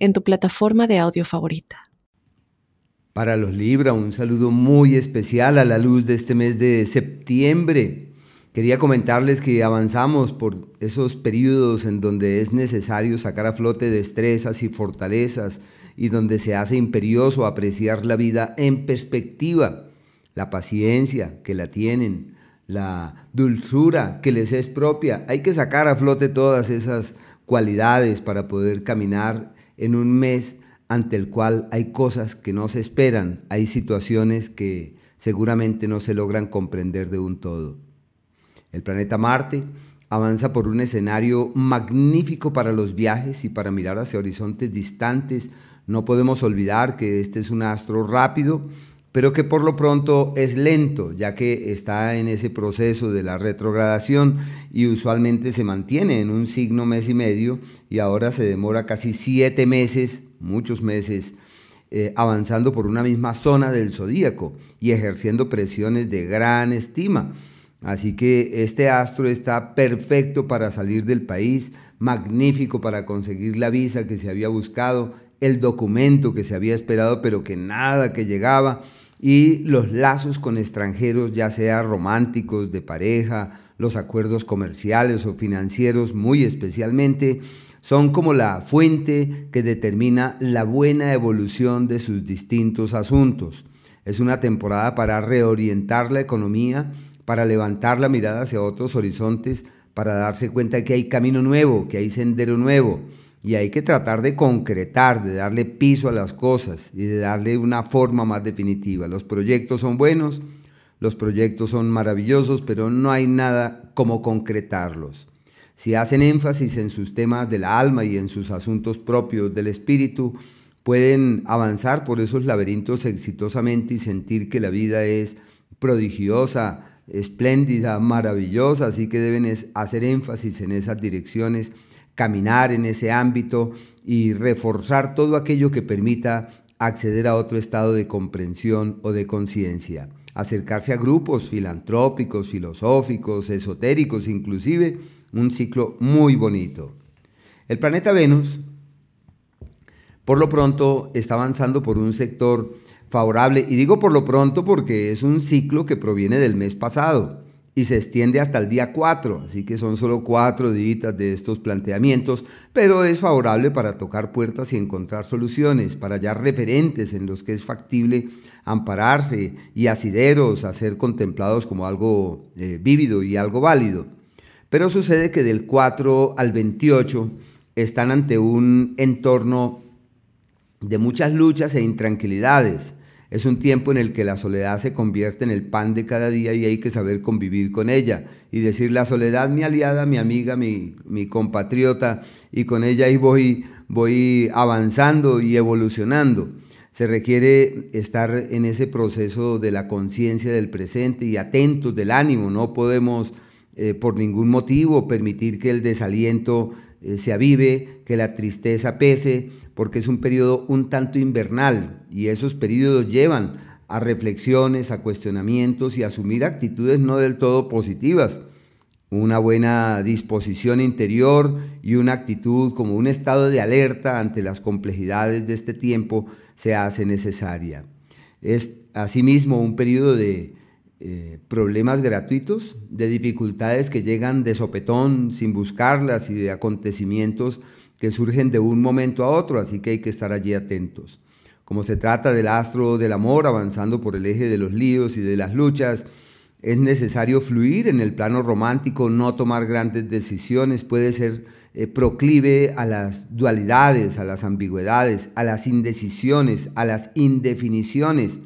en tu plataforma de audio favorita. Para los Libra, un saludo muy especial a la luz de este mes de septiembre. Quería comentarles que avanzamos por esos periodos en donde es necesario sacar a flote destrezas y fortalezas y donde se hace imperioso apreciar la vida en perspectiva, la paciencia que la tienen, la dulzura que les es propia. Hay que sacar a flote todas esas cualidades para poder caminar en un mes ante el cual hay cosas que no se esperan, hay situaciones que seguramente no se logran comprender de un todo. El planeta Marte avanza por un escenario magnífico para los viajes y para mirar hacia horizontes distantes. No podemos olvidar que este es un astro rápido, pero que por lo pronto es lento, ya que está en ese proceso de la retrogradación y usualmente se mantiene en un signo mes y medio y ahora se demora casi siete meses, muchos meses, eh, avanzando por una misma zona del zodíaco y ejerciendo presiones de gran estima. Así que este astro está perfecto para salir del país, magnífico para conseguir la visa que se había buscado, el documento que se había esperado pero que nada que llegaba y los lazos con extranjeros, ya sea románticos, de pareja, los acuerdos comerciales o financieros muy especialmente, son como la fuente que determina la buena evolución de sus distintos asuntos. Es una temporada para reorientar la economía, para levantar la mirada hacia otros horizontes, para darse cuenta que hay camino nuevo, que hay sendero nuevo y hay que tratar de concretar, de darle piso a las cosas y de darle una forma más definitiva. Los proyectos son buenos, los proyectos son maravillosos, pero no hay nada como concretarlos. Si hacen énfasis en sus temas del alma y en sus asuntos propios del espíritu, pueden avanzar por esos laberintos exitosamente y sentir que la vida es prodigiosa, espléndida, maravillosa, así que deben hacer énfasis en esas direcciones caminar en ese ámbito y reforzar todo aquello que permita acceder a otro estado de comprensión o de conciencia, acercarse a grupos filantrópicos, filosóficos, esotéricos, inclusive un ciclo muy bonito. El planeta Venus, por lo pronto, está avanzando por un sector favorable, y digo por lo pronto porque es un ciclo que proviene del mes pasado y se extiende hasta el día 4, así que son solo cuatro días de estos planteamientos, pero es favorable para tocar puertas y encontrar soluciones, para hallar referentes en los que es factible ampararse y asideros a ser contemplados como algo eh, vívido y algo válido. Pero sucede que del 4 al 28 están ante un entorno de muchas luchas e intranquilidades, es un tiempo en el que la soledad se convierte en el pan de cada día y hay que saber convivir con ella y decir la soledad mi aliada, mi amiga, mi, compatriota y con ella ahí voy, voy avanzando y evolucionando. Se requiere estar en ese proceso de la conciencia del presente y atentos del ánimo. No podemos eh, por ningún motivo permitir que el desaliento eh, se avive, que la tristeza pese, porque es un periodo un tanto invernal y esos periodos llevan a reflexiones, a cuestionamientos y a asumir actitudes no del todo positivas. Una buena disposición interior y una actitud como un estado de alerta ante las complejidades de este tiempo se hace necesaria. Es asimismo un periodo de eh, problemas gratuitos, de dificultades que llegan de sopetón sin buscarlas y de acontecimientos que surgen de un momento a otro, así que hay que estar allí atentos. Como se trata del astro del amor avanzando por el eje de los líos y de las luchas, es necesario fluir en el plano romántico, no tomar grandes decisiones, puede ser eh, proclive a las dualidades, a las ambigüedades, a las indecisiones, a las indefiniciones,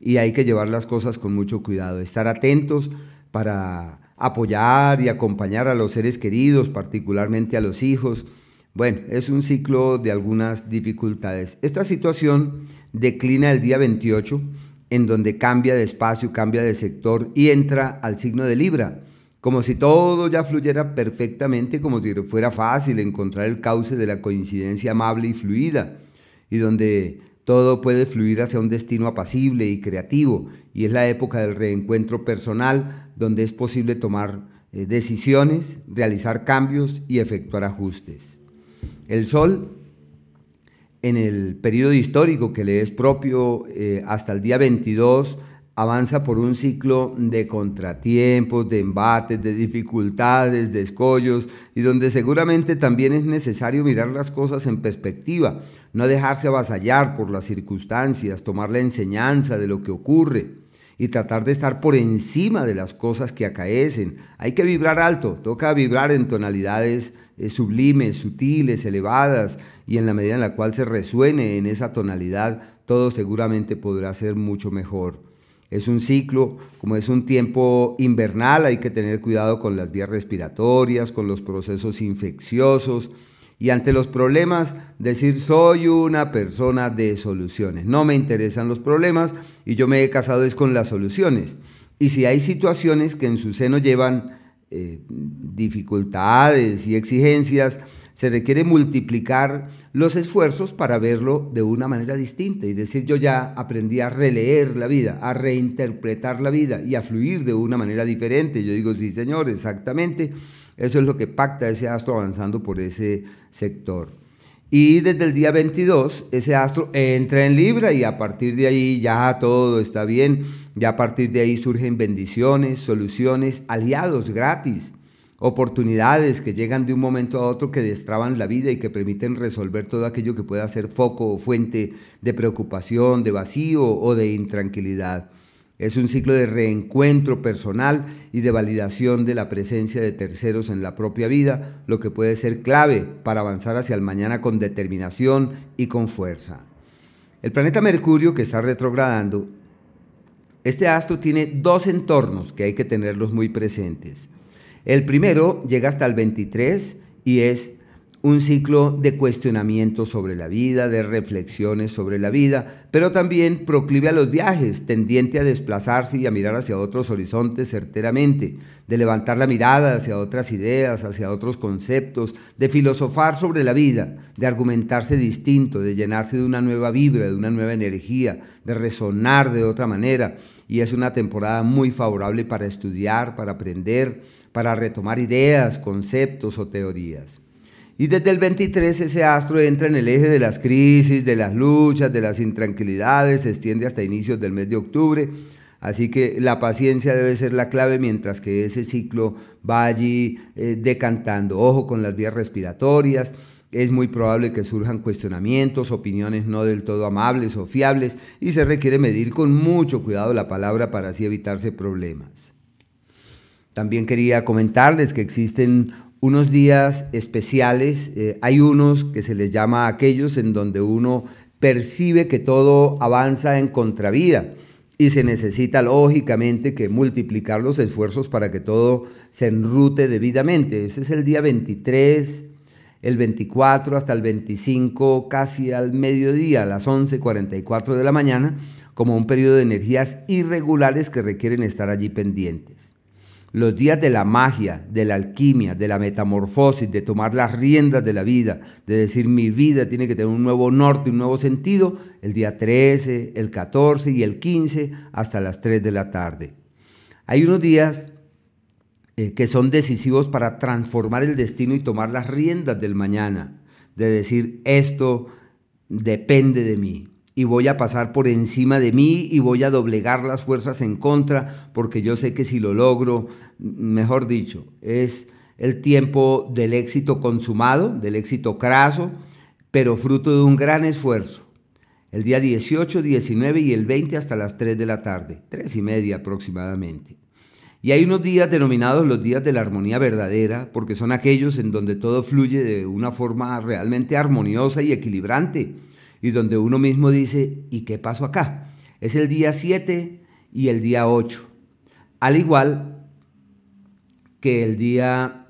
y hay que llevar las cosas con mucho cuidado, estar atentos para apoyar y acompañar a los seres queridos, particularmente a los hijos, Bueno, es un ciclo de algunas dificultades. Esta situación declina el día 28, en donde cambia de espacio, cambia de sector y entra al signo de Libra, como si todo ya fluyera perfectamente, como si fuera fácil encontrar el cauce de la coincidencia amable y fluida, y donde todo puede fluir hacia un destino apacible y creativo, y es la época del reencuentro personal, donde es posible tomar eh, decisiones, realizar cambios y efectuar ajustes. El Sol, en el periodo histórico que le es propio eh, hasta el día 22, avanza por un ciclo de contratiempos, de embates, de dificultades, de escollos, y donde seguramente también es necesario mirar las cosas en perspectiva, no dejarse avasallar por las circunstancias, tomar la enseñanza de lo que ocurre y tratar de estar por encima de las cosas que acaecen. Hay que vibrar alto, toca vibrar en tonalidades eh, sublimes, sutiles, elevadas, y en la medida en la cual se resuene en esa tonalidad, todo seguramente podrá ser mucho mejor. Es un ciclo, como es un tiempo invernal, hay que tener cuidado con las vías respiratorias, con los procesos infecciosos, y ante los problemas decir soy una persona de soluciones. No me interesan los problemas y yo me he casado es con las soluciones. Y si hay situaciones que en su seno llevan eh, dificultades y exigencias, se requiere multiplicar los esfuerzos para verlo de una manera distinta y decir yo ya aprendí a releer la vida, a reinterpretar la vida y a fluir de una manera diferente. Yo digo, sí señor, exactamente. Eso es lo que pacta ese astro avanzando por ese sector. Y desde el día 22 ese astro entra en Libra y a partir de ahí ya todo está bien. Ya a partir de ahí surgen bendiciones, soluciones, aliados gratis, oportunidades que llegan de un momento a otro que destraban la vida y que permiten resolver todo aquello que pueda ser foco o fuente de preocupación, de vacío o de intranquilidad. Es un ciclo de reencuentro personal y de validación de la presencia de terceros en la propia vida, lo que puede ser clave para avanzar hacia el mañana con determinación y con fuerza. El planeta Mercurio que está retrogradando, este astro tiene dos entornos que hay que tenerlos muy presentes. El primero llega hasta el 23 y es un ciclo de cuestionamiento sobre la vida, de reflexiones sobre la vida, pero también proclive a los viajes, tendiente a desplazarse y a mirar hacia otros horizontes certeramente, de levantar la mirada hacia otras ideas, hacia otros conceptos, de filosofar sobre la vida, de argumentarse distinto, de llenarse de una nueva vibra, de una nueva energía, de resonar de otra manera. Y es una temporada muy favorable para estudiar, para aprender, para retomar ideas, conceptos o teorías. Y desde el 23 ese astro entra en el eje de las crisis, de las luchas, de las intranquilidades, se extiende hasta inicios del mes de octubre. Así que la paciencia debe ser la clave mientras que ese ciclo va allí eh, decantando. Ojo con las vías respiratorias. Es muy probable que surjan cuestionamientos, opiniones no del todo amables o fiables y se requiere medir con mucho cuidado la palabra para así evitarse problemas. También quería comentarles que existen unos días especiales, eh, hay unos que se les llama aquellos en donde uno percibe que todo avanza en contravía y se necesita lógicamente que multiplicar los esfuerzos para que todo se enrute debidamente. Ese es el día 23, el 24 hasta el 25, casi al mediodía, a las 11.44 de la mañana, como un periodo de energías irregulares que requieren estar allí pendientes los días de la magia, de la alquimia, de la metamorfosis, de tomar las riendas de la vida, de decir mi vida tiene que tener un nuevo norte, un nuevo sentido, el día 13, el 14 y el 15 hasta las 3 de la tarde. Hay unos días eh, que son decisivos para transformar el destino y tomar las riendas del mañana, de decir esto depende de mí, y voy a pasar por encima de mí y voy a doblegar las fuerzas en contra, porque yo sé que si lo logro, mejor dicho, es el tiempo del éxito consumado, del éxito craso, pero fruto de un gran esfuerzo. El día 18, 19 y el 20 hasta las 3 de la tarde, 3 y media aproximadamente. Y hay unos días denominados los días de la armonía verdadera, porque son aquellos en donde todo fluye de una forma realmente armoniosa y equilibrante y donde uno mismo dice, ¿y qué pasó acá? Es el día 7 y el día 8. Al igual que el día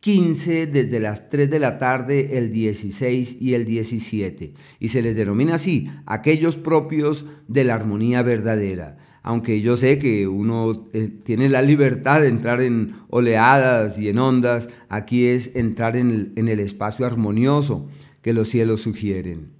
15 desde las 3 de la tarde, el 16 y el 17. Y se les denomina así, aquellos propios de la armonía verdadera. Aunque yo sé que uno eh, tiene la libertad de entrar en oleadas y en ondas, aquí es entrar en el, en el espacio armonioso que los cielos sugieren.